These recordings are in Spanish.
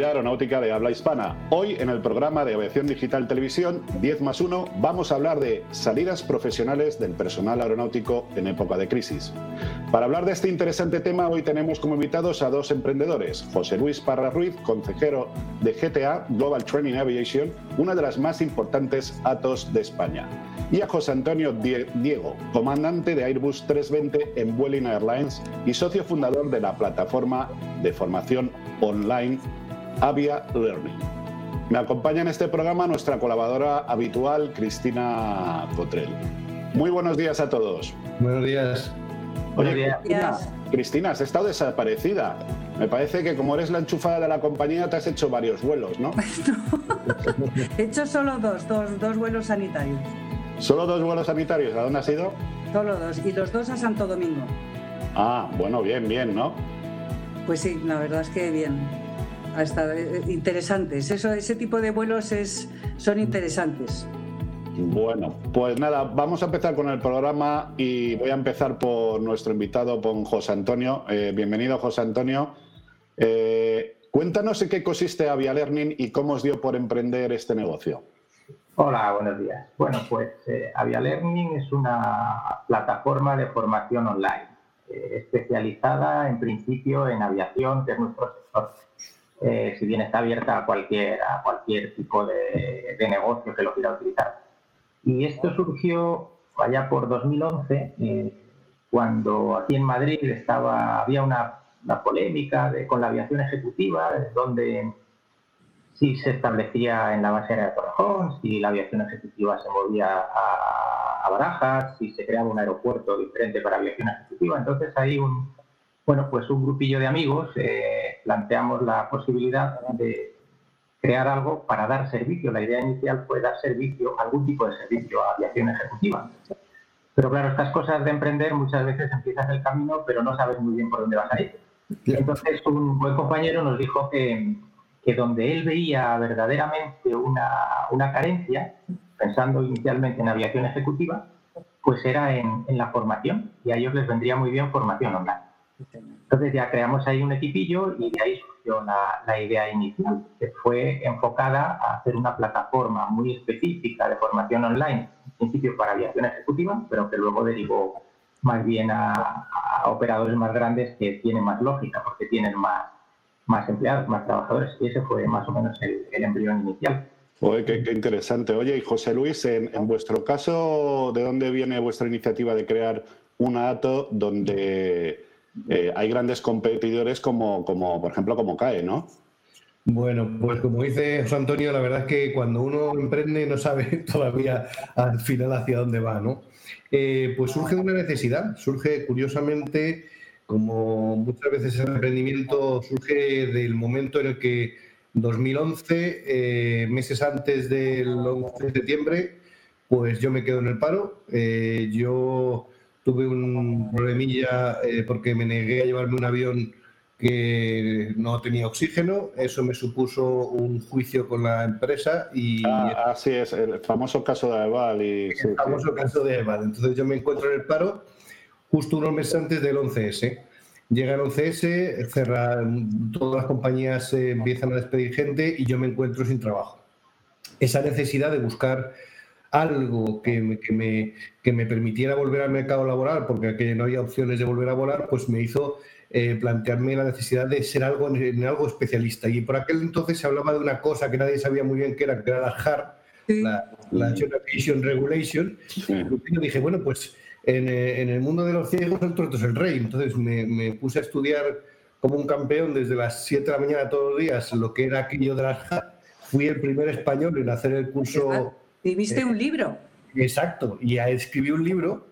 comunidad aeronáutica de habla hispana. Hoy en el programa de Aviación Digital Televisión 10 más 1 vamos a hablar de salidas profesionales del personal aeronáutico en época de crisis. Para hablar de este interesante tema hoy tenemos como invitados a dos emprendedores, José Luis Parra Ruiz, consejero de GTA Global Training Aviation, una de las más importantes ATOS de España, y a José Antonio Diego, comandante de Airbus 320 en Vueling Airlines y socio fundador de la plataforma de formación online Avia Learning. Me acompaña en este programa nuestra colaboradora habitual, Cristina Cotrell. Muy buenos días a todos. Buenos días. Oye, días. Cristina, has estado desaparecida. Me parece que como eres la enchufada de la compañía, te has hecho varios vuelos, ¿no? He hecho solo dos, dos, dos vuelos sanitarios. ¿Solo dos vuelos sanitarios? ¿A dónde has ido? Solo dos, y los dos a Santo Domingo. Ah, bueno, bien, bien, ¿no? Pues sí, la verdad es que bien. Hasta eh, interesantes. Eso, ese tipo de vuelos es, son interesantes. Bueno, pues nada, vamos a empezar con el programa y voy a empezar por nuestro invitado, con José Antonio. Eh, bienvenido, José Antonio. Eh, cuéntanos en qué consiste Avia Learning y cómo os dio por emprender este negocio. Hola, buenos días. Bueno, pues Avia Learning es una plataforma de formación online eh, especializada en principio en aviación, que es nuestro sector. Eh, si bien está abierta a cualquier, a cualquier tipo de, negocio que lo quiera utilizar. Y esto surgió allá por 2011, eh, cuando aquí en Madrid estaba, había una, polémica con la aviación ejecutiva, donde si se establecía en la base aérea de Torrejón, si la aviación ejecutiva se movía a a Barajas, si se creaba un aeropuerto diferente para aviación ejecutiva. Entonces hay un, bueno, pues un grupillo de amigos eh, planteamos la posibilidad de crear algo para dar servicio. La idea inicial fue dar servicio, algún tipo de servicio a aviación ejecutiva. Pero claro, estas cosas de emprender muchas veces empiezas el camino, pero no sabes muy bien por dónde vas a ir. Entonces un buen compañero nos dijo que, que donde él veía verdaderamente una, una carencia pensando inicialmente en aviación ejecutiva, pues era en, la formación y a ellos les vendría muy bien formación online. Entonces ya creamos ahí un equipillo y de ahí surgió la, idea inicial, que fue enfocada a hacer una plataforma muy específica de formación online, en principio para aviación ejecutiva, pero que luego derivó más bien a, operadores más grandes que tienen más lógica, porque tienen más, más empleados, más trabajadores. Y ese fue más o menos el, el embrión inicial. Oye, qué, interesante. Oye, y José Luis, en, vuestro caso, ¿de dónde viene vuestra iniciativa de crear un ATO donde eh, hay grandes competidores como, como, por ejemplo, como CAE, ¿no? Bueno, pues como dice José Antonio, la verdad es que cuando uno emprende no sabe todavía al final hacia dónde va, ¿no? Eh, pues surge una necesidad, surge curiosamente, como muchas veces el emprendimiento surge del momento en el que 2011, eh, meses antes del 11 de septiembre, pues yo me quedo en el paro. Yo tuve un problemilla eh, porque me negué a llevarme un avión que no tenía oxígeno. Eso me supuso un juicio con la empresa y... Ah, así es, el famoso caso de Eval. Y, el famoso caso de Eval. Entonces yo me encuentro en el paro justo unos meses antes del 11S. Llega el 11S, cerran, todas las compañías empiezan a despedir gente y yo me encuentro sin trabajo. Esa necesidad de buscar algo que me, que me, que me permitiera volver al mercado laboral, porque aquí no había opciones de volver a volar, pues me hizo eh, plantearme la necesidad de ser algo en, algo especialista. Y por aquel entonces se hablaba de una cosa que nadie sabía muy bien qué era, que era la HAR, la, la Aviation Regulation. Y dije, bueno, pues eh, en, el mundo de los ciegos el tuerto es el rey. Entonces me, puse a estudiar como un campeón desde las 7 de la mañana todos los días lo que era aquello de las Fui el primer español en hacer el curso. ¿Y viste un libro? Exacto, y escribí un libro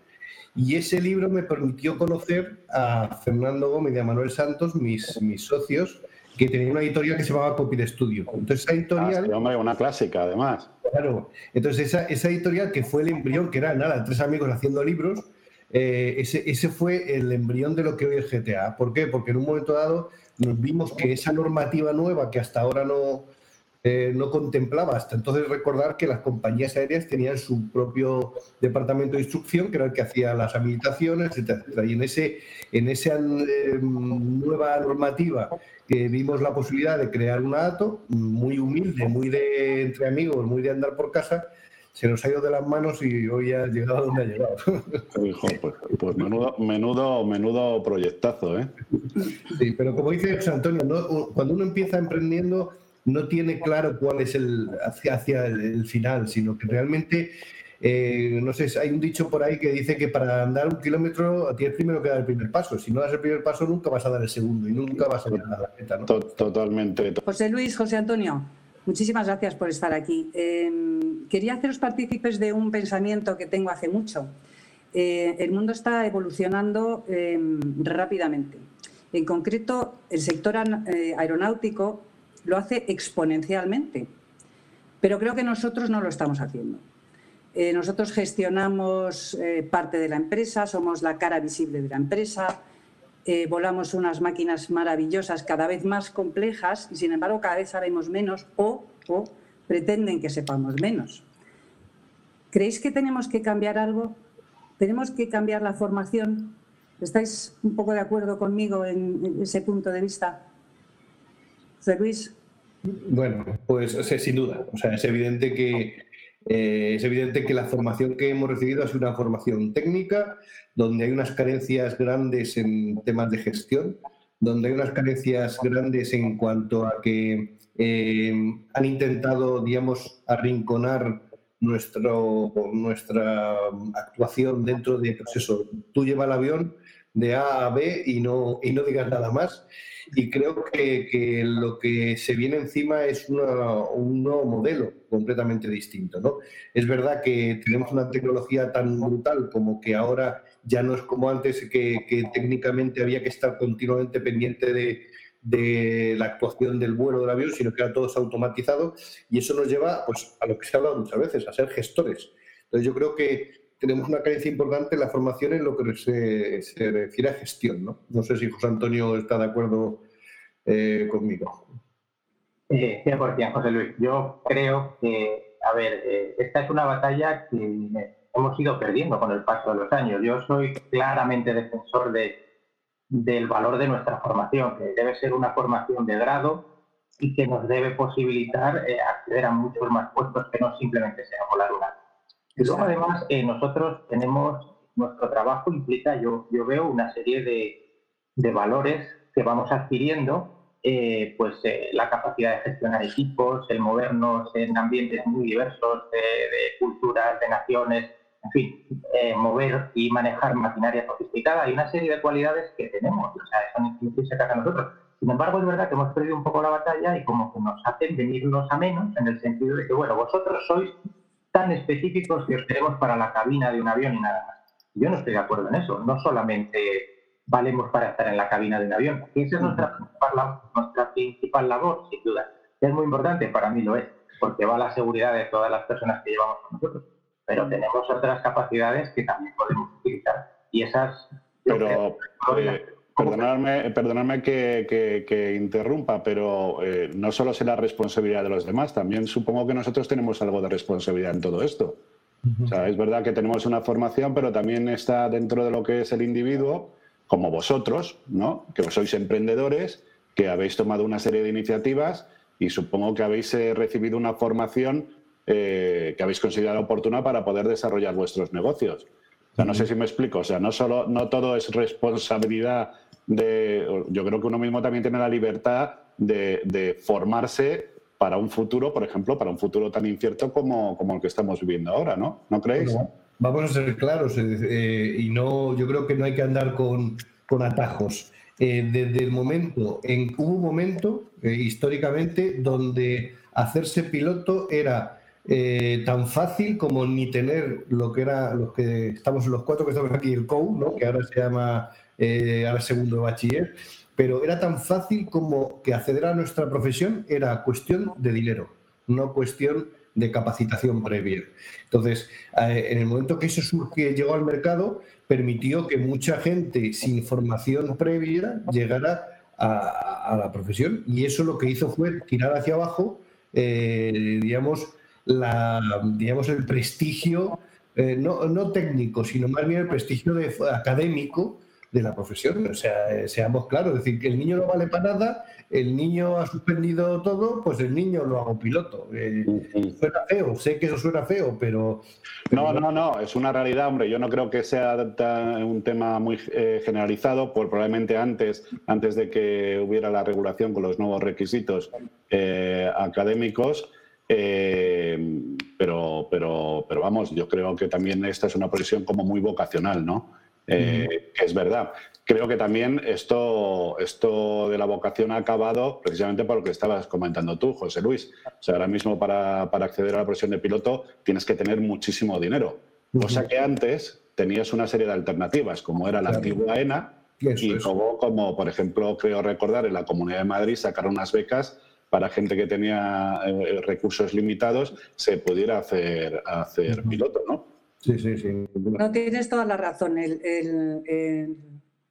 y ese libro me permitió conocer a Fernando Gómez y a Manuel Santos, mis, mis socios, que tenía una editorial que se llamaba Copy de Estudio. Entonces esa editorial... Ah, hombre, una clásica además. Claro. Entonces esa, esa, editorial que fue el embrión, que era nada, tres amigos haciendo libros, eh, ese, ese fue el embrión de lo que hoy es GTA. ¿Por qué? Porque en un momento dado nos vimos que esa normativa nueva que hasta ahora no, eh, no contemplaba hasta entonces recordar que las compañías aéreas tenían su propio departamento de instrucción, que era el que hacía las habilitaciones, etcétera, Y en, ese, en esa eh, nueva normativa que vimos la posibilidad de crear un ATO, muy humilde, muy de entre amigos, muy de andar por casa, se nos ha ido de las manos y hoy ha llegado donde ha llegado. pues, pues menudo, menudo, menudo proyectazo, ¿eh? Sí, pero como dice Antonio, cuando uno empieza emprendiendo no tiene claro cuál es el hacia, hacia el, final, sino que realmente, eh, no sé, hay un dicho por ahí que dice que para andar un kilómetro tienes primero que dar el primer paso. Si no das el primer paso, nunca vas a dar el segundo y nunca vas a llegar a la meta. ¿no? Totalmente. José Luis, José Antonio, muchísimas gracias por estar aquí. Em, quería haceros partícipes de un pensamiento que tengo hace mucho. Eh, el mundo está evolucionando em, rápidamente. En concreto, el sector eh, aeronáutico lo hace exponencialmente. Pero creo que nosotros no lo estamos haciendo. Eh, nosotros gestionamos eh, parte de la empresa, somos la cara visible de la empresa, eh, volamos unas máquinas maravillosas, cada vez más complejas, y sin embargo cada vez sabemos menos o, o pretenden que sepamos menos. ¿Creéis que tenemos que cambiar algo? ¿Tenemos que cambiar la formación? ¿Estáis un poco de acuerdo conmigo en, ese punto de vista? José Luis. Bueno, pues sin duda. O sea, es evidente que eh, es evidente que la formación que hemos recibido sido una formación técnica, donde hay unas carencias grandes en temas de gestión, donde hay unas carencias grandes en cuanto a que eh, han intentado, digamos, arrinconar nuestro, nuestra actuación dentro de, pues eso, tú llevas el avión de A a B y no, y no digas nada más y creo que, lo que se viene encima es un nuevo modelo completamente distinto. ¿no? Es verdad que tenemos una tecnología tan brutal como que ahora ya no es como antes que, técnicamente había que estar continuamente pendiente de, de, la actuación del vuelo del avión, sino que era todo automatizado y eso nos lleva pues, a lo que se ha hablado muchas veces, a ser gestores. Entonces yo creo que tenemos una carencia importante en la formación en lo que se, refiere a gestión. ¿no? no sé si José Antonio está de acuerdo eh, conmigo. Eh, 100%, José Luis. Yo creo que, a ver, eh, esta es una batalla que hemos ido perdiendo con el paso de los años. Yo soy claramente defensor de, del valor de nuestra formación, que debe ser una formación de grado y que nos debe posibilitar eh, acceder a muchos más puestos que no simplemente sea volar una y luego, además, eh, nosotros tenemos, nuestro trabajo implica, yo, yo veo una serie de, de valores que vamos adquiriendo, eh, pues eh, la capacidad de gestionar equipos, el movernos en ambientes muy diversos, de, culturas, de naciones, en fin, mover y manejar maquinaria sofisticada y una serie de cualidades que tenemos, o sea, son intrínsecas a nosotros. Sin embargo, es verdad que hemos perdido un poco la batalla y como que nos hacen venirnos a menos en el sentido de que, bueno, vosotros sois tan específicos que os tenemos para la cabina de un avión y nada más. Yo no estoy de acuerdo en eso. No solamente valemos para estar en la cabina de un avión, esa es nuestra principal, nuestra principal labor, sin duda. Es muy importante, para mí lo es, porque va la seguridad de todas las personas que llevamos con nosotros. Pero tenemos otras capacidades que también podemos utilizar. Y esas... Pero, Perdonadme, perdonadme que, interrumpa, pero eh, no solo la responsabilidad de los demás, también supongo que nosotros tenemos algo de responsabilidad en todo esto. o sea, es verdad que tenemos una formación, pero también está dentro de lo que es el individuo, como vosotros, ¿no? que sois emprendedores, que habéis tomado una serie de iniciativas y supongo que habéis eh, recibido una formación eh, que habéis considerado oportuna para poder desarrollar vuestros negocios. O sea, no sé si me explico. O sea, no solo, no todo es responsabilidad yo creo que uno mismo también tiene la libertad de, formarse para un futuro, por ejemplo, para un futuro tan incierto como, el que estamos viviendo ahora, ¿no? ¿No creéis? vamos a ser claros eh, y no, yo creo que no hay que andar con, con atajos. Eh, desde el momento, en, hubo un momento eh, históricamente donde hacerse piloto era tan fácil como ni tener lo que era los que estamos los cuatro que estamos aquí el COU, ¿no? que ahora se llama eh, al segundo bachiller, pero era tan fácil como que acceder a nuestra profesión era cuestión de dinero, no cuestión de capacitación previa. Entonces, eh, en el momento que eso surge, llegó al mercado, permitió que mucha gente sin formación previa llegara a, la profesión y eso lo que hizo fue tirar hacia abajo digamos, la, digamos, el prestigio, no, no, técnico, sino más bien el prestigio de, académico de la profesión. O sea, eh, seamos claros, es decir, que el niño no vale para nada, el niño ha suspendido todo, pues el niño lo hago piloto. Eh, suena feo, sé que eso suena feo, pero... No, no, no, es una realidad, hombre. Yo no creo que sea un tema muy eh, generalizado, por probablemente antes, antes de que hubiera la regulación con los nuevos requisitos académicos. pero, pero, pero vamos, yo creo que también esta es una profesión como muy vocacional, ¿no? Eh, que es verdad. Creo que también esto, esto de la vocación ha acabado precisamente por lo que estabas comentando tú, José Luis. O sea, ahora mismo para, acceder a la profesión de piloto tienes que tener muchísimo dinero. O sea que antes tenías una serie de alternativas, como era la antigua ENA, y luego, como por ejemplo, creo recordar, en la Comunidad de Madrid sacaron unas becas para gente que tenía eh, recursos limitados, se pudiera hacer, hacer piloto, ¿no? Sí, sí, sí. No tienes toda la razón. El,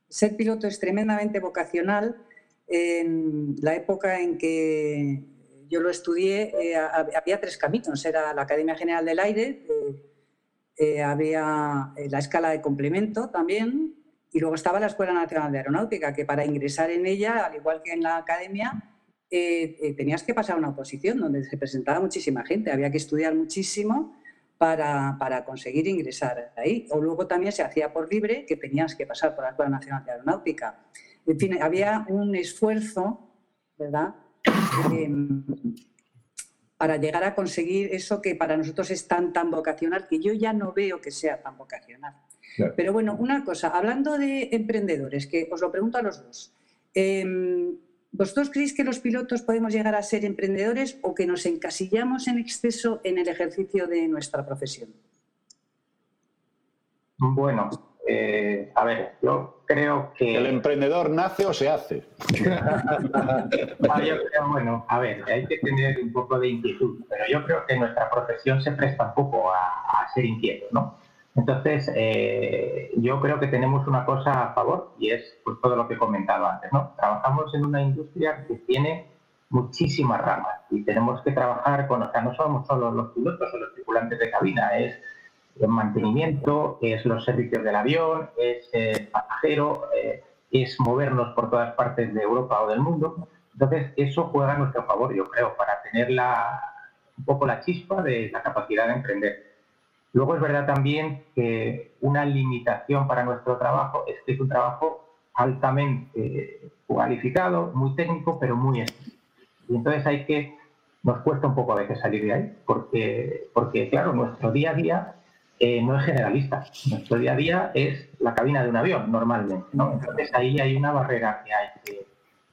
ser piloto es tremendamente vocacional. En la época en que yo lo estudié, eh, había tres caminos. Era la Academia General del Aire, eh, eh, había la escala de complemento también, y luego estaba la Escuela Nacional de Aeronáutica, que para ingresar en ella, al igual que en la academia, tenías que pasar una oposición donde se presentaba muchísima gente, había que estudiar muchísimo para, conseguir ingresar ahí. O luego también se hacía por libre, que tenías que pasar por la Escuela Nacional de Aeronáutica. En fin, había un esfuerzo, ¿verdad?, em, para llegar a conseguir eso que para nosotros es tan, tan vocacional, que yo ya no veo que sea tan vocacional. Pero bueno, una cosa, hablando de emprendedores, que os lo pregunto a los dos. Em, ¿Vosotros creéis que los pilotos podemos llegar a ser emprendedores o que nos encasillamos en exceso en el ejercicio de nuestra profesión? Bueno, eh, a ver, yo creo que... ¿El emprendedor nace o se hace? Ah, bueno, a ver, hay que tener un poco de inquietud, pero yo creo que nuestra profesión se presta un poco a, a ser inquieto, ¿no? Entonces, eh, yo creo que tenemos una cosa a favor y es pues, todo lo que he comentado antes. ¿no? Trabajamos en una industria que tiene muchísimas ramas y tenemos que trabajar con, o sea, no somos solo los pilotos o los tripulantes de cabina, es el mantenimiento, es los servicios del avión, es el pasajero, eh, es movernos por todas partes de Europa o del mundo. Entonces, eso juega a nuestro favor, yo creo, para tener la, un poco la chispa de la capacidad de emprender. Luego es verdad también que una limitación para nuestro trabajo es que es un trabajo altamente cualificado, muy técnico, pero muy específico. Y entonces hay que, nos cuesta un poco a veces salir de ahí, porque, porque claro, nuestro día a día eh, no es generalista. Nuestro día a día es la cabina de un avión, normalmente. ¿no? Entonces ahí hay una barrera que hay que,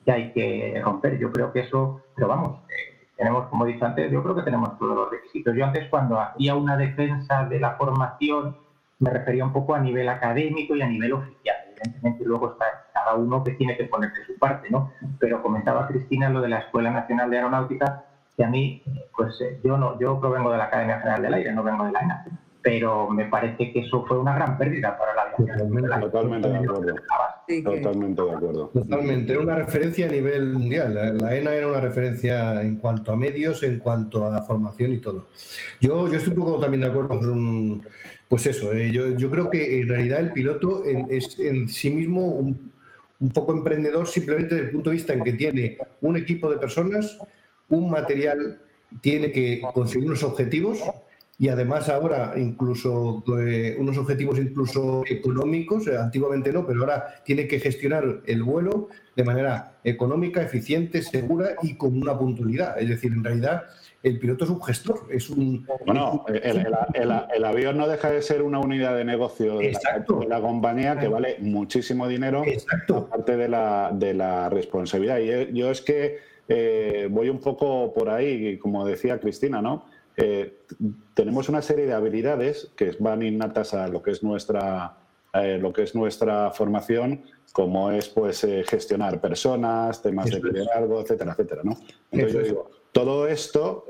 que, hay que romper. Yo creo que eso, pero vamos, eh, tenemos, como dicho antes, yo creo que tenemos todos los requisitos. Yo antes cuando hacía una defensa de la formación me refería un poco a nivel académico y a nivel oficial. Evidentemente luego está cada uno que tiene que ponerse su parte, ¿no? Pero comentaba Cristina lo de la Escuela Nacional de Aeronáutica, que a mí, pues eh, yo no, yo provengo de la Academia General del Aire, no vengo de la ENA pero me parece que eso fue una gran pérdida para la aviación. Totalmente, de acuerdo. Totalmente de acuerdo. Totalmente, era una referencia a nivel mundial. La, ENA era una referencia en cuanto a medios, en cuanto a formación y todo. Yo, yo estoy un poco también de acuerdo con pues eso, eh, yo, yo, creo que en realidad el piloto es en sí mismo un, un poco emprendedor simplemente desde el punto de vista en que tiene un equipo de personas, un material, tiene que conseguir unos objetivos y además ahora incluso eh, unos objetivos incluso económicos, eh, antiguamente no, pero ahora tiene que gestionar el vuelo de manera económica, eficiente, segura y con una puntualidad. Es decir, en realidad el piloto es un gestor, es un... Bueno, el, avión no deja de ser una unidad de negocio de, la, compañía que vale muchísimo dinero, Exacto. aparte de la, de la responsabilidad. Y yo es que eh, voy un poco por ahí, como decía Cristina, ¿no? Eh, tenemos una serie de habilidades que van innatas a lo que es nuestra, eh, lo que es nuestra formación, como es pues eh, gestionar personas, temas de liderazgo, etcétera, etcétera. ¿no? Entonces yo digo, todo esto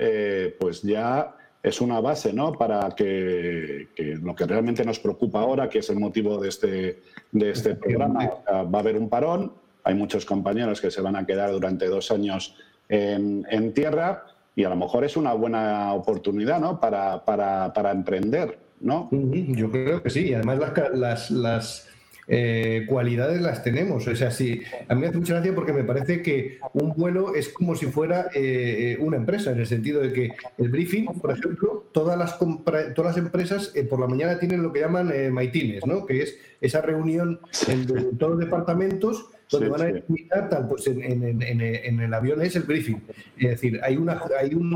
pues ya es una base ¿no? para que, lo que realmente nos preocupa ahora, que es el motivo de este, de este programa, va a haber un parón, hay muchos compañeros que se van a quedar durante dos años en, en tierra y a lo mejor es una buena oportunidad ¿no? para, para, para emprender. ¿no? Yo creo que sí. Además, las, las, eh, cualidades las tenemos. O sea, sí, a mí me hace mucha gracia porque me parece que un vuelo es como si fuera eh, una empresa, en el sentido de que el briefing, por ejemplo, todas las, todas las empresas eh, por la mañana tienen lo que llaman maitines, ¿no? que es esa reunión de todos los departamentos donde van a explicar tal, pues en, el avión es el briefing. Es decir, hay una hay un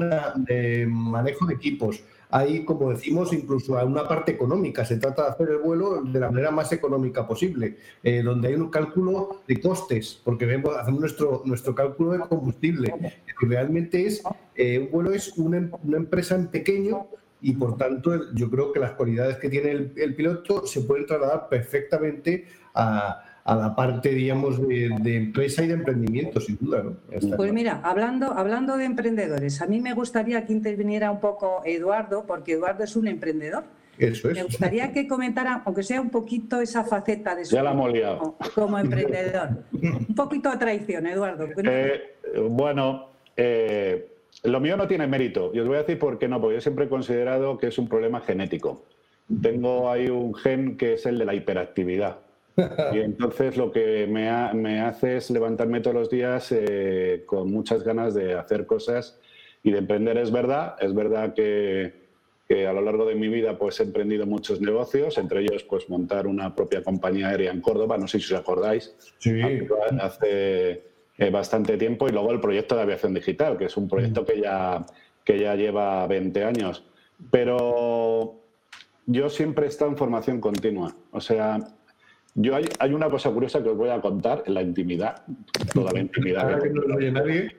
manejo de equipos, hay, como decimos, incluso una parte económica. Se trata de hacer el vuelo de la manera más económica posible, eh, donde hay un cálculo de costes, porque vemos, hacemos nuestro, nuestro cálculo de combustible. Realmente es, eh, un vuelo es una, una, empresa en pequeño y, por tanto, yo creo que las cualidades que tiene el, el piloto se pueden trasladar perfectamente a a la parte, digamos, de, empresa y de emprendimiento, sin duda. Pues mira, hablando, hablando de emprendedores, a mí me gustaría que interviniera un poco Eduardo, porque Eduardo es un emprendedor. Eso es. Me gustaría que comentara, aunque sea un poquito esa faceta de su ya la como, emprendedor. un poquito de traición, Eduardo. Eh, bueno, eh, lo mío no tiene mérito. Y os voy a decir por qué no, porque yo siempre he considerado que es un problema genético. Tengo ahí un gen que es el de la hiperactividad. Y entonces lo que me, hace es levantarme todos los días eh, con muchas ganas de hacer cosas y de emprender. Es verdad, es verdad que, a lo largo de mi vida pues he emprendido muchos negocios, entre ellos pues montar una propia compañía aérea en Córdoba, no sé si os acordáis, sí. hace eh, bastante tiempo, y luego el proyecto de aviación digital, que es un proyecto que ya, que ya lleva 20 años. Pero yo siempre he estado en formación continua, o sea, yo hay, hay, una cosa curiosa que os voy a contar en la intimidad, toda la intimidad. que no nadie.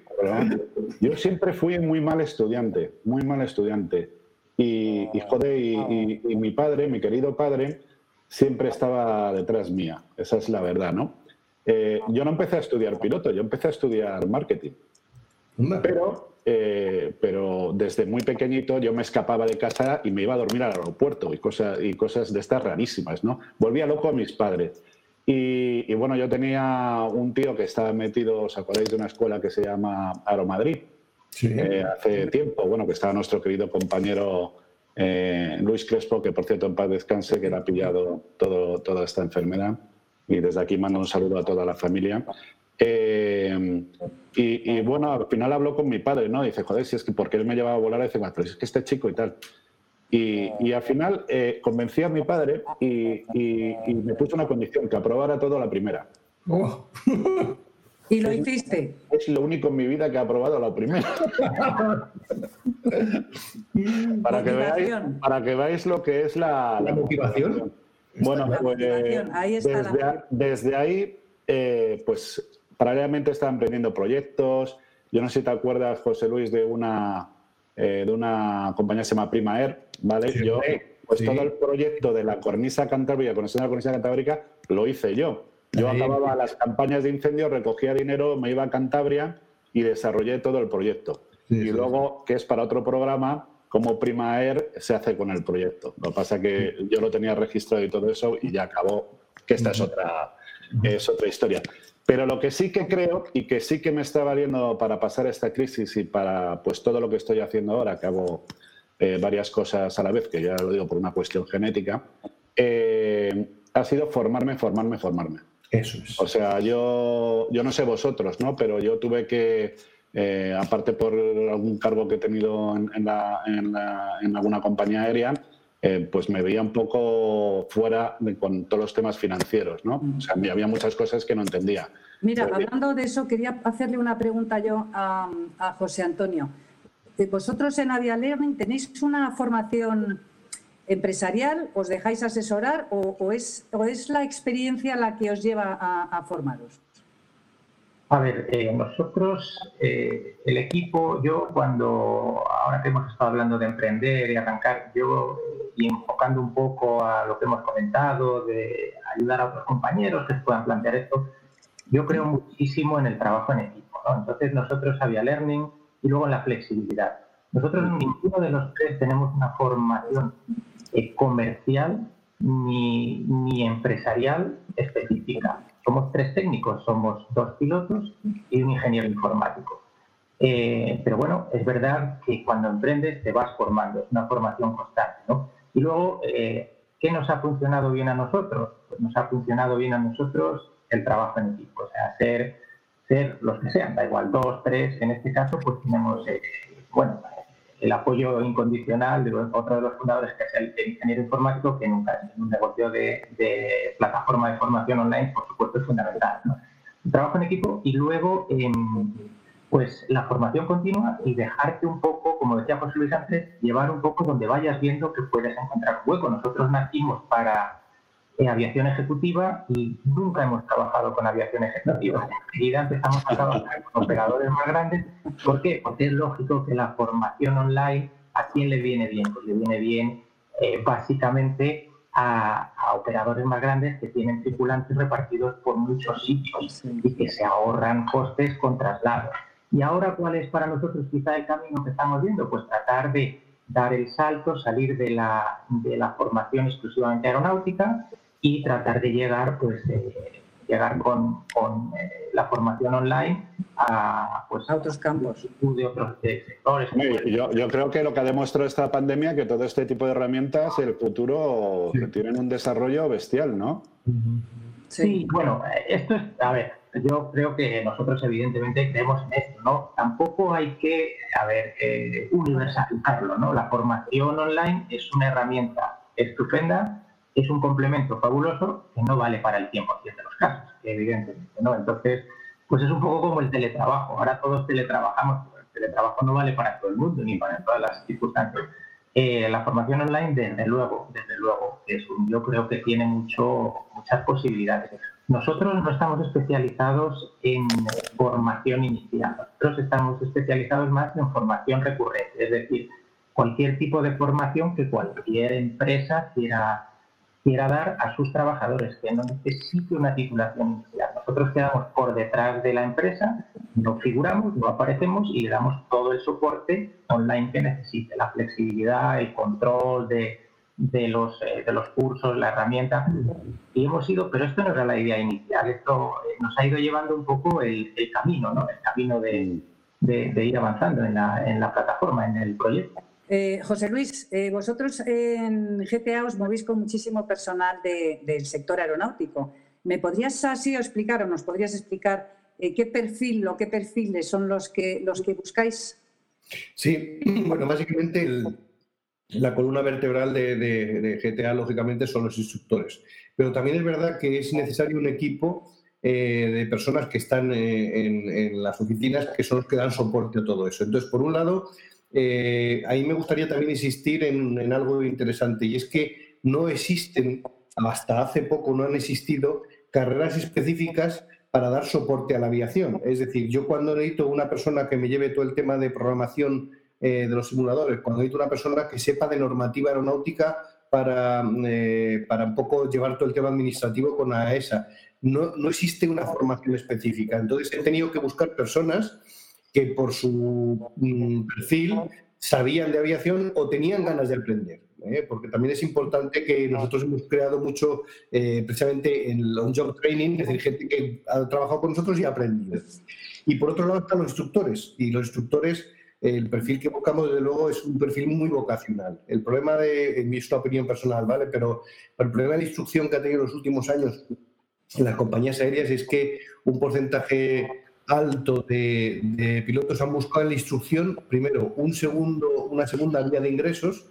Yo siempre fui muy mal estudiante, muy mal estudiante. Y, y joder, y, mi padre, mi querido padre, siempre estaba detrás mía. Esa es la verdad, ¿no? Eh, yo no empecé a estudiar piloto, yo empecé a estudiar marketing. Pero eh, pero desde muy pequeñito yo me escapaba de casa y me iba a dormir al aeropuerto y, cosas, y cosas de estas rarísimas, ¿no? Volvía loco a mis padres. Y, bueno, yo tenía un tío que estaba metido, ¿os acordáis de una escuela que se llama Aeromadrid? Sí. Eh, hace tiempo, bueno, que estaba nuestro querido compañero eh, Luis Crespo, que por cierto en paz descanse, que le ha pillado todo, toda esta enfermedad. Y desde aquí mando un saludo a toda la familia. Eh, y, bueno, al final habló con mi padre, ¿no? Dice, joder, si es que porque él me llevaba a volar, dice, pero es que este chico y tal. Y, al final eh, convencí a mi padre y, me puso una condición, que aprobara todo la primera. Oh. ¿Y lo hiciste? Es lo único en mi vida que ha aprobado la primera. para, que veáis, para que veáis lo que es la, motivación. Bueno, pues desde, desde, ahí, eh, pues Paralelamente estaba emprendiendo proyectos. Yo no sé si te acuerdas, José Luis, de una, eh, de una compañía que se llama Prima Air, ¿vale? yo, pues todo el proyecto de la cornisa cantábrica, conexión a la cornisa cantábrica, lo hice yo. Yo acababa las campañas de incendio, recogía dinero, me iba a Cantabria y desarrollé todo el proyecto. y luego, que es para otro programa, como Prima Air se hace con el proyecto. Lo que pasa es que yo lo tenía registrado y todo eso y ya acabó, que esta es otra, es otra historia. Pero lo que sí que creo y que sí que me está valiendo para pasar esta crisis y para pues todo lo que estoy haciendo ahora, que hago eh, varias cosas a la vez, que ya lo digo por una cuestión genética, eh, ha sido formarme, formarme, formarme. Eso es. O sea, yo, yo no sé vosotros, ¿no? Pero yo tuve que, eh, aparte por algún cargo que he tenido en, en alguna compañía aérea, eh, pues me veía un poco fuera con todos los temas financieros, ¿no? O sea, había muchas cosas que no entendía. Mira, hablando de eso, quería hacerle una pregunta yo a, José Antonio. Eh, ¿Vosotros en Avia Learning tenéis una formación empresarial? ¿Os dejáis asesorar o, es, es, la experiencia la que os lleva a formaros? A ver, eh, nosotros, eh, el equipo, yo cuando, ahora que hemos estado hablando de emprender y arrancar, yo y enfocando un poco a lo que hemos comentado, de ayudar a otros compañeros que puedan plantear esto, yo creo muchísimo en el trabajo en equipo. ¿no? Entonces nosotros había learning y luego en la flexibilidad. Nosotros ninguno de los tres tenemos una formación eh, comercial ni, ni empresarial específica. Somos tres técnicos, somos dos pilotos y un ingeniero informático. Eh, pero bueno, es verdad que cuando emprendes te vas formando, es una formación constante. ¿no? Y luego, eh, ¿qué nos ha funcionado bien a nosotros? Pues nos ha funcionado bien a nosotros el trabajo en equipo, o sea, ser, los que sean, da igual, dos, tres, en este caso, pues tenemos, eh, bueno, el apoyo incondicional de otro de los fundadores, que es el, ingeniero informático, que nunca en un negocio de, plataforma de formación online, por supuesto, es fundamental. ¿no? Trabajo en equipo y luego... Em, pues la formación continua y dejarte un poco, como decía José Luis antes, llevar un poco donde vayas viendo que puedes encontrar un hueco. Nosotros nacimos para eh, aviación ejecutiva y nunca hemos trabajado con aviación ejecutiva. Enseguida empezamos a trabajar con operadores más grandes. ¿Por qué? Porque es lógico que la formación online, ¿a quién le viene bien? Pues le viene bien eh, básicamente a, a, operadores más grandes que tienen tripulantes repartidos por muchos sitios y que se ahorran costes con traslados. Y ahora, ¿cuál es para nosotros quizá el camino que estamos viendo? Pues tratar de dar el salto, salir de la, de la formación exclusivamente aeronáutica y tratar de llegar, pues, eh, llegar con, con eh, la formación online a, pues, a otros campos. De otros sectores. Yo, yo, creo que lo que ha demostrado esta pandemia que todo este tipo de herramientas, el futuro, tienen un desarrollo bestial, ¿no? Sí, bueno, esto es, a ver, yo creo que nosotros evidentemente creemos en esto, ¿no? Tampoco hay que, a ver, eh, universalizarlo, ¿no? La formación online es una herramienta estupenda, es un complemento fabuloso que no vale para el 100% de los casos, evidentemente, ¿no? Entonces, pues es un poco como el teletrabajo. Ahora todos teletrabajamos, pero el teletrabajo no vale para todo el mundo ni para todas las circunstancias. Eh, la formación online, desde luego, desde luego, es yo creo que tiene mucho, muchas posibilidades. Nosotros no estamos especializados en formación inicial, nosotros estamos especializados más en formación recurrente, es decir, cualquier tipo de formación que cualquier empresa quiera quiera dar a sus trabajadores, que no necesite una titulación inicial. Nosotros quedamos por detrás de la empresa, no figuramos, no aparecemos y le damos todo el soporte online que necesite, la flexibilidad, el control de, de los, eh, de los cursos, la herramienta. Y hemos ido, pero esto no era la idea inicial, esto eh, nos ha ido llevando un poco el, el camino, ¿no? el camino de, de, de ir avanzando en la, en la plataforma, en el proyecto. Eh, José Luis, eh, vosotros en GTA os movís con muchísimo personal del sector aeronáutico. ¿Me podrías así explicar o nos podrías explicar eh, qué perfil o qué perfiles son los que, los que buscáis? Sí, bueno, básicamente la columna vertebral de, GTA, lógicamente, son los instructores. Pero también es verdad que es necesario un equipo de personas que están en, en, las oficinas que son los que dan soporte a todo eso. Entonces, por un lado, eh, ahí me gustaría también insistir en, algo interesante y es que no existen, hasta hace poco no han existido carreras específicas para dar soporte a la aviación. Es decir, yo cuando necesito una persona que me lleve todo el tema de programación eh, de los simuladores, cuando necesito una persona que sepa de normativa aeronáutica para, eh, para un poco llevar todo el tema administrativo con AESA, no, no existe una formación específica. Entonces he tenido que buscar personas que por su mm, perfil sabían de aviación o tenían ganas de aprender. ¿eh? Porque también es importante que nosotros hemos creado mucho eh, precisamente en el on-job training, es decir, gente que ha trabajado con nosotros y ha aprendido. Y por otro lado están los instructores. Y los instructores, el perfil que buscamos, desde luego, es un perfil muy vocacional. El problema de, en mi opinión personal, ¿vale? Pero el problema de instrucción que ha tenido en los últimos años en las compañías aéreas es que un porcentaje alto de, pilotos han buscado en la instrucción, primero, un segundo, una segunda vía de ingresos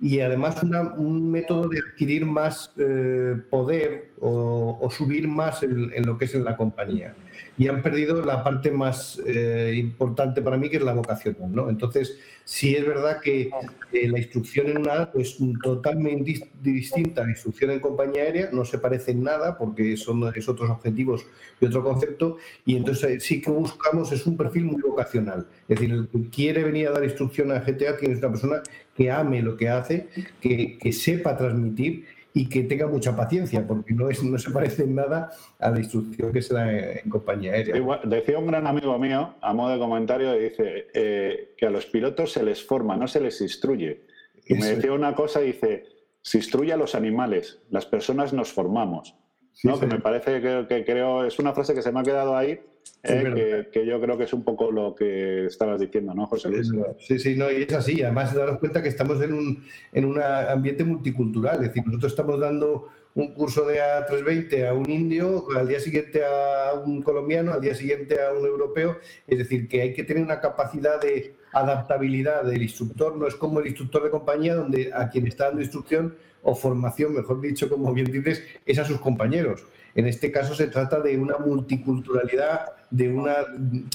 y además un método de adquirir más eh, poder o, subir más en, lo que es en la compañía. Y han perdido la parte más eh, importante para mí, que es la vocación. ¿no? Entonces, sí es verdad que la instrucción en una es totalmente distinta a la instrucción en compañía aérea, no se parece en nada porque son es otros objetivos y otro concepto. Y entonces sí que buscamos es un perfil muy vocacional. Es decir, el que quiere venir a dar instrucción a GTA tiene una persona que ame lo que hace, que, que sepa transmitir y que tenga mucha paciencia, porque no, es, no se parece en nada a la instrucción que se da en, compañía aérea. decía un gran amigo mío, a modo de comentario, dice eh, que a los pilotos se les forma, no se les instruye. Y me decía una cosa, dice, se instruye a los animales, las personas nos formamos. ¿no? Que me parece que, creo, es una frase que se me ha quedado ahí Eh, que, yo creo que es un poco lo que estabas diciendo, ¿no, José Luis? Sí, sí, no, y es así. Además, daros cuenta que estamos en un, en un ambiente multicultural. Es decir, nosotros estamos dando un curso de A320 a un indio, al día siguiente a un colombiano, al día siguiente a un europeo. Es decir, que hay que tener una capacidad de adaptabilidad del instructor. No es como el instructor de compañía, donde a quien está dando instrucción o formación, mejor dicho, como bien dices, es a sus compañeros. En este caso se trata de una multiculturalidad, de una.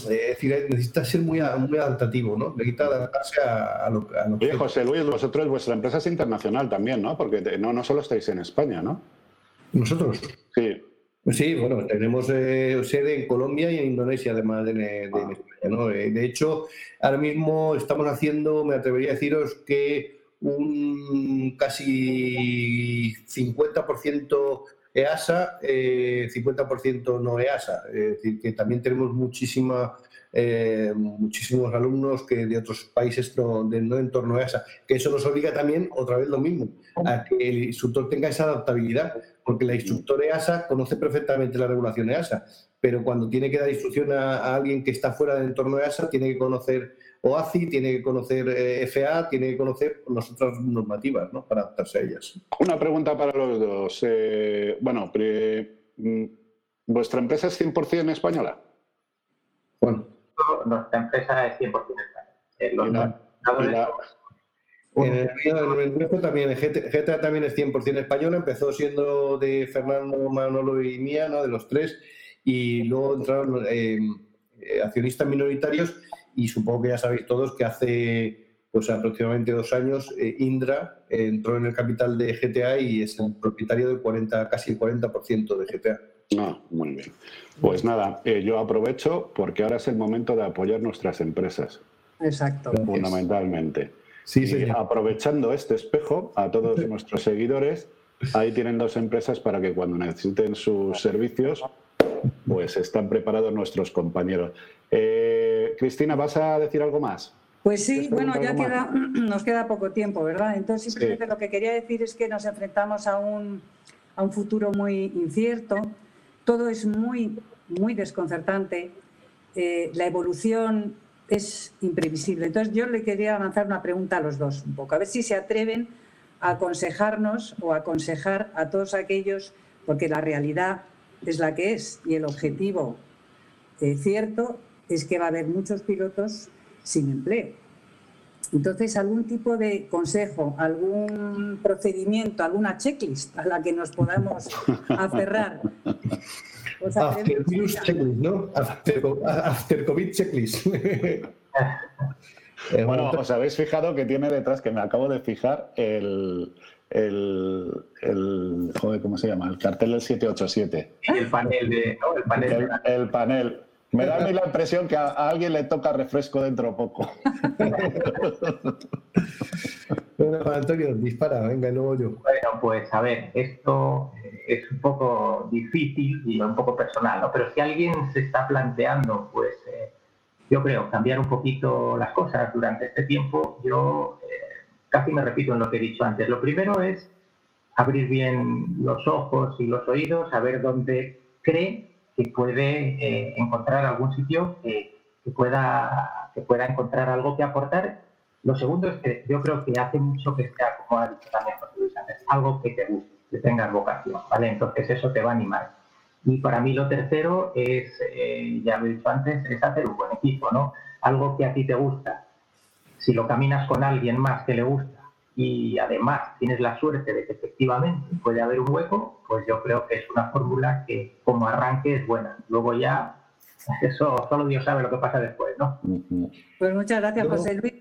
Eh, es decir, necesita ser muy, muy adaptativo, ¿no? Necesita adaptarse a, lo, que. Oye, José Luis, vosotros, vuestra empresa es internacional también, ¿no? Porque no, no solo estáis en España, ¿no? ¿Nosotros? Sí. Sí, bueno, tenemos eh, sede en Colombia y en Indonesia, además de, de, ah. España. ¿no? Eh, de hecho, ahora mismo estamos haciendo, me atrevería a deciros que un casi 50% EASA, eh, 50% no EASA. Es decir, que también tenemos eh, muchísimos alumnos que de otros países no, de, no entorno EASA, que eso nos obliga también, otra vez lo mismo, a que el instructor tenga esa adaptabilidad, porque la instructor EASA conoce perfectamente la regulación EASA, pero cuando tiene que dar instrucción a, a alguien que está fuera del entorno EASA, tiene que conocer OACI, tiene que conocer eh, FA, tiene que conocer las otras normativas ¿no? para adaptarse a ellas. Una pregunta para los dos. Eh, bueno, mm, ¿vuestra empresa es 100% española? Bueno. Nuestra empresa es 100% española. en el nuestro también, GTA también es 100% española, empezó siendo de Fernando, Manolo y mía, ¿no? de los tres, y luego entraron eh, accionistas minoritarios y supongo que ya sabéis todos que hace pues aproximadamente dos años eh, Indra entró en el capital de GTA y es el propietario del 40, casi el 40% de GTA. Ah, muy bien. Pues nada, eh, yo aprovecho porque ahora es el momento de apoyar nuestras empresas. Exacto. Fundamentalmente. Sí, sí. aprovechando este espejo, a todos nuestros seguidores, ahí tienen dos empresas para que cuando necesiten sus servicios, pues están preparados nuestros compañeros. Eh, Cristina, ¿vas a decir algo más? Pues sí, bueno, ya queda, nos queda poco tiempo, ¿verdad? Entonces, simplemente lo que quería decir es que nos enfrentamos a un, a un futuro muy incierto, todo es muy, muy desconcertante, eh, la evolución es imprevisible. Entonces, yo le quería lanzar una pregunta a los dos, un poco, a ver si se atreven a aconsejarnos o aconsejar a todos aquellos, porque la realidad es la que es y el objetivo eh, cierto es que va a haber muchos pilotos sin empleo. Entonces, algún tipo de consejo, algún procedimiento, alguna checklist a la que nos podamos aferrar. After checklist, ¿no? After, COVID checklist. bueno, os habéis fijado que tiene detrás, que me acabo de fijar, el, el, el joder, ¿cómo se llama? El cartel del 787. El panel de, ¿no? El panel. El, panel. Me da a mí la impresión que a, alguien le toca refresco dentro de poco. bueno, Antonio, dispara, venga, y luego yo. Bueno, pues a ver, esto es un poco difícil y un poco personal, ¿no? Pero si alguien se está planteando, pues eh, yo creo, cambiar un poquito las cosas durante este tiempo, yo eh, casi me repito en lo que he dicho antes. Lo primero es abrir bien los ojos y los oídos, saber dónde cree que puede eh, encontrar algún sitio que, pueda, que pueda encontrar algo que aportar. Lo segundo es que yo creo que hace mucho que sea, como ha dicho también José Luis antes, algo que te guste, que tengas vocación, ¿vale? Entonces eso te va a animar. Y para mí lo tercero es, eh, ya lo he dicho antes, es hacer un buen equipo, ¿no? Algo que a ti te gusta, si lo caminas con alguien más que le gusta y además tienes la suerte de que efectivamente puede haber un hueco, pues yo creo que es una fórmula que como arranque es buena. Luego ya, eso solo Dios sabe lo que pasa después, ¿no? Pues muchas gracias, José Luis.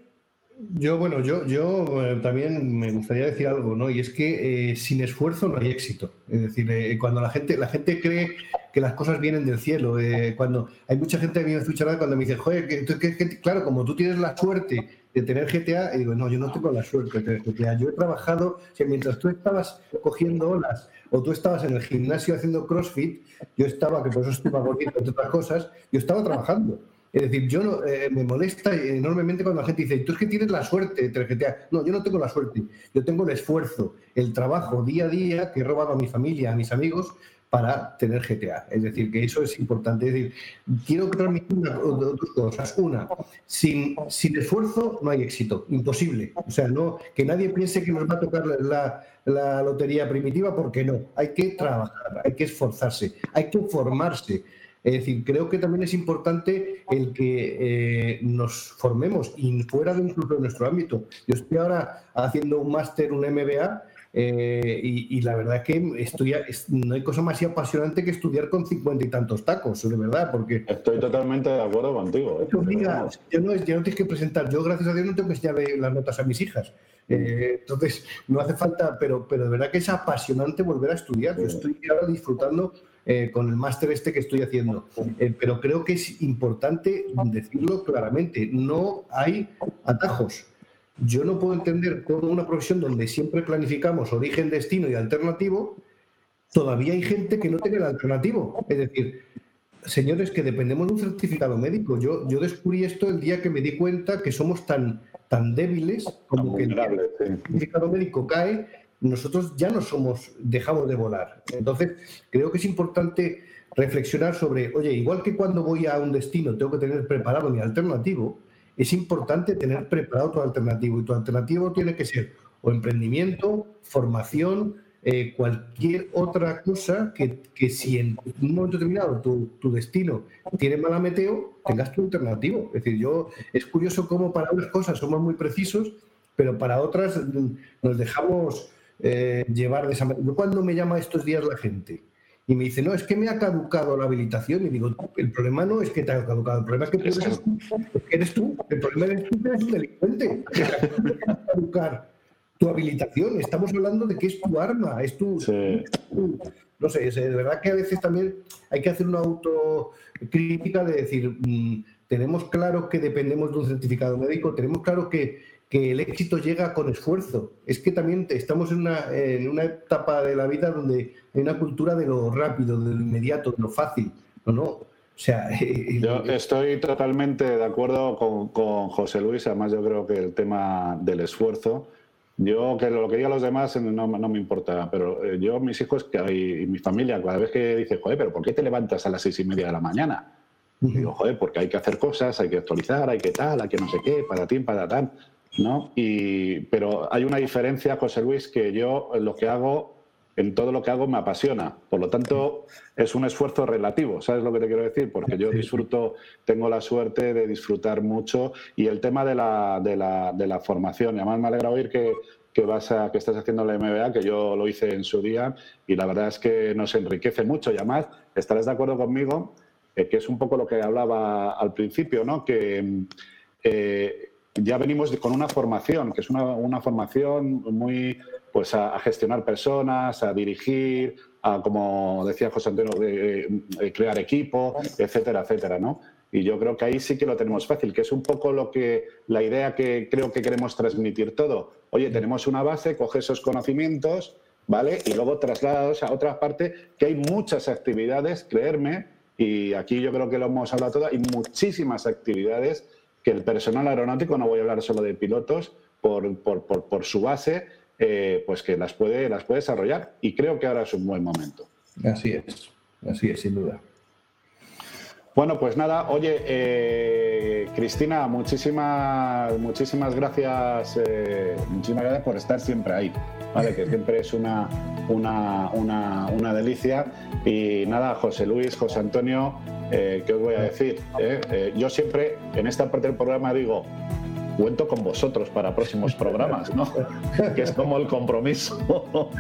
Yo, bueno, yo, yo eh, también me gustaría decir algo, ¿no? Y es que eh, sin esfuerzo no hay éxito. Es decir, eh, cuando la gente, la gente cree que las cosas vienen del cielo, cuando hay mucha gente que me escucha cuando me dice, joder, que, claro, como tú tienes la suerte de tener GTA, y digo, no, yo no tengo la suerte de tener GTA. Yo he trabajado, si mientras tú estabas cogiendo olas o tú estabas en el gimnasio haciendo CrossFit, yo estaba, que por eso estuve volviendo entre otras cosas, yo estaba trabajando. Es decir, yo no, eh, me molesta enormemente cuando la gente dice, tú es que tienes la suerte de tener GTA. No, yo no tengo la suerte. Yo tengo el esfuerzo, el trabajo día a día que he robado a mi familia, a mis amigos, para tener GTA. Es decir, que eso es importante. Es decir, quiero transmitir dos cosas. Una, sin, sin esfuerzo no hay éxito, imposible. O sea, no que nadie piense que nos va a tocar la, lotería primitiva, porque no. Hay que trabajar, hay que esforzarse, hay que formarse. Es decir, creo que también es importante el que eh, nos formemos y fuera de incluso de nuestro ámbito. Yo estoy ahora haciendo un máster, un MBA, eh, y, la verdad que estudiar, no hay cosa más apasionante que estudiar con cincuenta y tantos tacos, de verdad, porque... Estoy totalmente de acuerdo contigo. ¿eh? Obliga, ya, no, ya no tienes que presentar, yo gracias a Dios no tengo que enseñar las notas a mis hijas, eh, entonces no hace falta, pero, pero de verdad que es apasionante volver a estudiar, yo estoy ahora disfrutando con el máster este que estoy haciendo. pero creo que es importante decirlo claramente, no hay atajos. Yo no puedo entender cómo una profesión donde siempre planificamos origen, destino y alternativo, todavía hay gente que no tiene el alternativo. Es decir, señores, que dependemos de un certificado médico. Yo, yo descubrí esto el día que me di cuenta que somos tan, tan débiles como que el certificado médico cae, nosotros ya no somos, dejamos de volar. Entonces, creo que es importante reflexionar sobre, oye, igual que cuando voy a un destino tengo que tener preparado mi alternativo, es importante tener preparado tu alternativo y tu alternativo tiene que ser o emprendimiento, formación, eh, cualquier otra cosa que, que, si en un momento determinado tu, tu, destino tiene mala meteo, tengas tu alternativo. Es decir, yo es curioso cómo para unas cosas somos muy precisos, pero para otras nos dejamos eh, llevar de esa manera. Yo cuando me llama estos días la gente y me dice, no, es que me ha caducado la habilitación. Y digo, el problema no es que te ha caducado, el problema es que tú eres, que eres tú. El problema es que tú eres un delincuente. caducar tu habilitación. Estamos hablando de que es tu arma, es tu... no sé, es, de verdad que a veces también hay que hacer una autocrítica de decir, mm, tenemos claro que dependemos de un certificado médico, tenemos claro que que el éxito llega con esfuerzo. Es que también estamos en una, en una etapa de la vida donde hay una cultura de lo rápido, de lo inmediato, de lo fácil. No, no. O sea, yo estoy totalmente de acuerdo con, con, José Luis. Además, yo creo que el tema del esfuerzo, yo que lo que digan los demás no, no me importa, pero eh, yo, mis hijos y mi familia, cada vez que dice, joder, pero ¿por qué te levantas a las seis y media de la mañana? Digo, joder, porque hay que hacer cosas, hay que actualizar, hay que tal, hay que no sé qué, para ti, para tal. ¿No? Y, pero hay una diferencia, José Luis, que yo lo que hago, en todo lo que hago me apasiona. Por lo tanto, es un esfuerzo relativo, ¿sabes lo que te quiero decir? Porque yo disfruto, tengo la suerte de disfrutar mucho y el tema de la, de la, de la formación, y además me alegra oír que, que, vas a, que estás haciendo la MBA, que yo lo hice en su día, y la verdad es que nos enriquece mucho. Y además, estarás de acuerdo conmigo, eh, que es un poco lo que hablaba al principio, ¿no? Que eh, ya venimos con una formación, que es una, formación muy pues a, gestionar personas, a dirigir, a, como decía José Antonio, de, crear equipo, etcétera, etcétera, ¿no? Y yo creo que ahí sí que lo tenemos fácil, que es un poco lo que la idea que creo que queremos transmitir todo. Oye, tenemos una base, coge esos conocimientos, ¿vale? Y luego trasladados a otra parte, que hay muchas actividades, creerme, y aquí yo creo que lo hemos hablado todo, hay muchísimas actividades que el personal aeronáutico, no voy a hablar solo de pilotos, por, por, por, su base, eh, pues que las puede, las puede desarrollar. Y creo que ahora es un buen momento. Así es, así es, sin duda. Bueno, pues nada, oye, eh, Cristina, muchísimas, muchísimas gracias, eh, muchísimas gracias por estar siempre ahí, ¿vale? Que siempre es una, una, una, una delicia. Y nada, José Luis, José Antonio, eh, ¿qué os voy a decir? yo siempre en esta parte del programa digo, cuento con vosotros para próximos programas, ¿no? que es como el compromiso,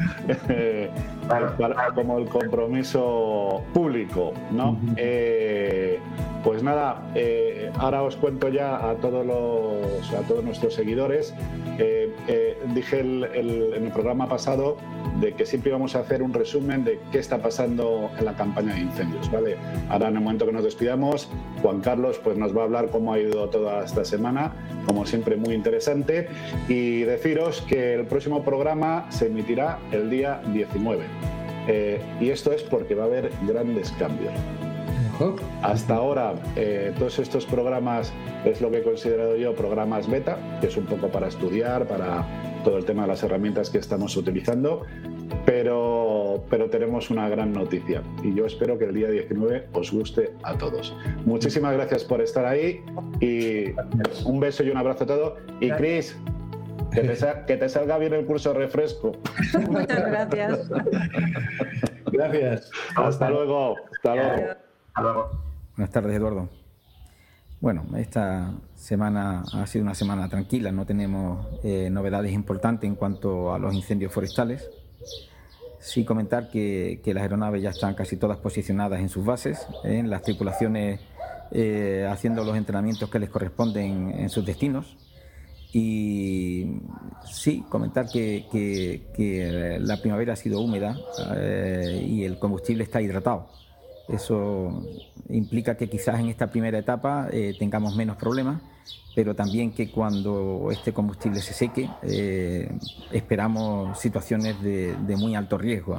como el compromiso público, ¿no? Eh, pues nada, eh, ahora os cuento ya a todos los, a todos nuestros seguidores. Eh, dije en el programa pasado de que siempre íbamos a hacer un resumen de qué está pasando en la campaña de incendios, ¿vale? Ahora en el momento que nos despidamos, Juan Carlos pues nos va a hablar cómo ha ido toda esta semana, como siempre muy interesante, y deciros que el próximo programa se emitirá el día 19. Eh, y esto es porque va a haber grandes cambios. Hasta ahora, eh, todos estos programas es lo que he considerado yo programas beta, que es un poco para estudiar, para todo el tema de las herramientas que estamos utilizando, pero, pero, tenemos una gran noticia y yo espero que el día 19 os guste a todos. Muchísimas gracias por estar ahí y un beso y un abrazo a todos. Y Cris, que te, que te salga bien el curso refresco. Muchas gracias. Gracias. Hasta luego. Hasta luego. Buenas tardes, Eduardo. Bueno, esta semana ha sido una semana tranquila, no tenemos eh, novedades importantes en cuanto a los incendios forestales. Sí comentar que, las aeronaves ya están casi todas posicionadas en sus bases, en las tripulaciones eh, haciendo los entrenamientos que les corresponden en sus destinos. Y sí, comentar que, la primavera ha sido húmeda eh, y el combustible está hidratado. Eso implica que quizás en esta primera etapa eh, tengamos menos problemas, pero también que cuando este combustible se seque eh, esperamos situaciones de, muy alto riesgo.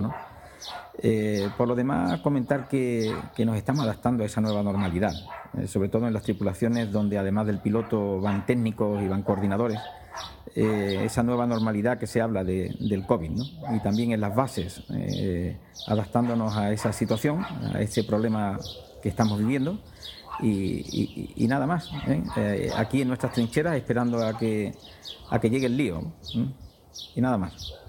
Eh, por lo demás, comentar que, nos estamos adaptando a esa nueva normalidad, sobre todo en las tripulaciones donde además del piloto van técnicos y van coordinadores. Eh, esa nueva normalidad que se habla del COVID, y también en las bases, eh, adaptándonos a esa situación, a ese problema que estamos viviendo. Y, nada más, ¿eh? aquí en nuestras trincheras esperando a que, a que llegue el lío. Y nada más.